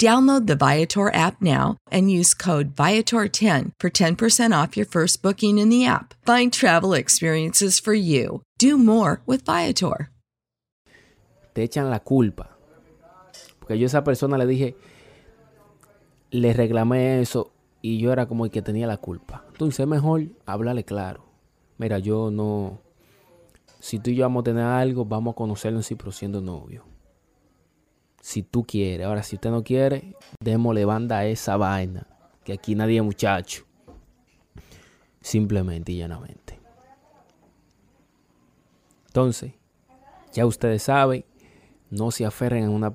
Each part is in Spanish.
Download the Viator app now and use code Viator10 for 10% off your first booking in the app. Find travel experiences for you. Do more with Viator. Te echan la culpa. Porque yo a esa persona le dije, le reclamé eso y yo era como el que tenía la culpa. Entonces es mejor hablarle claro. Mira, yo no... Si tú y yo vamos a tener algo, vamos a conocernos y pero siendo novios si tú quieres. Ahora, si usted no quiere, démosle banda a esa vaina. Que aquí nadie es muchacho. Simplemente y llanamente. Entonces, ya ustedes saben no se aferren a una...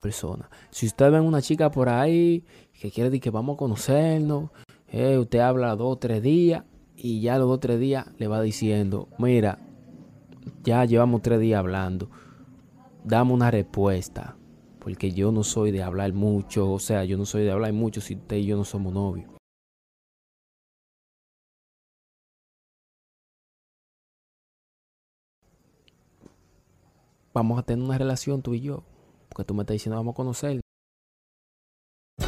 persona. Si usted ve una chica por ahí que quiere decir que vamos a conocernos, eh, usted habla dos o tres días y ya los dos o tres días le va diciendo, mira, ya llevamos tres días hablando, dame una respuesta, porque yo no soy de hablar mucho, o sea, yo no soy de hablar mucho si usted y yo no somos novios. Vamos a tener una relación tú y yo. Tú me estás diciendo vamos a conocer.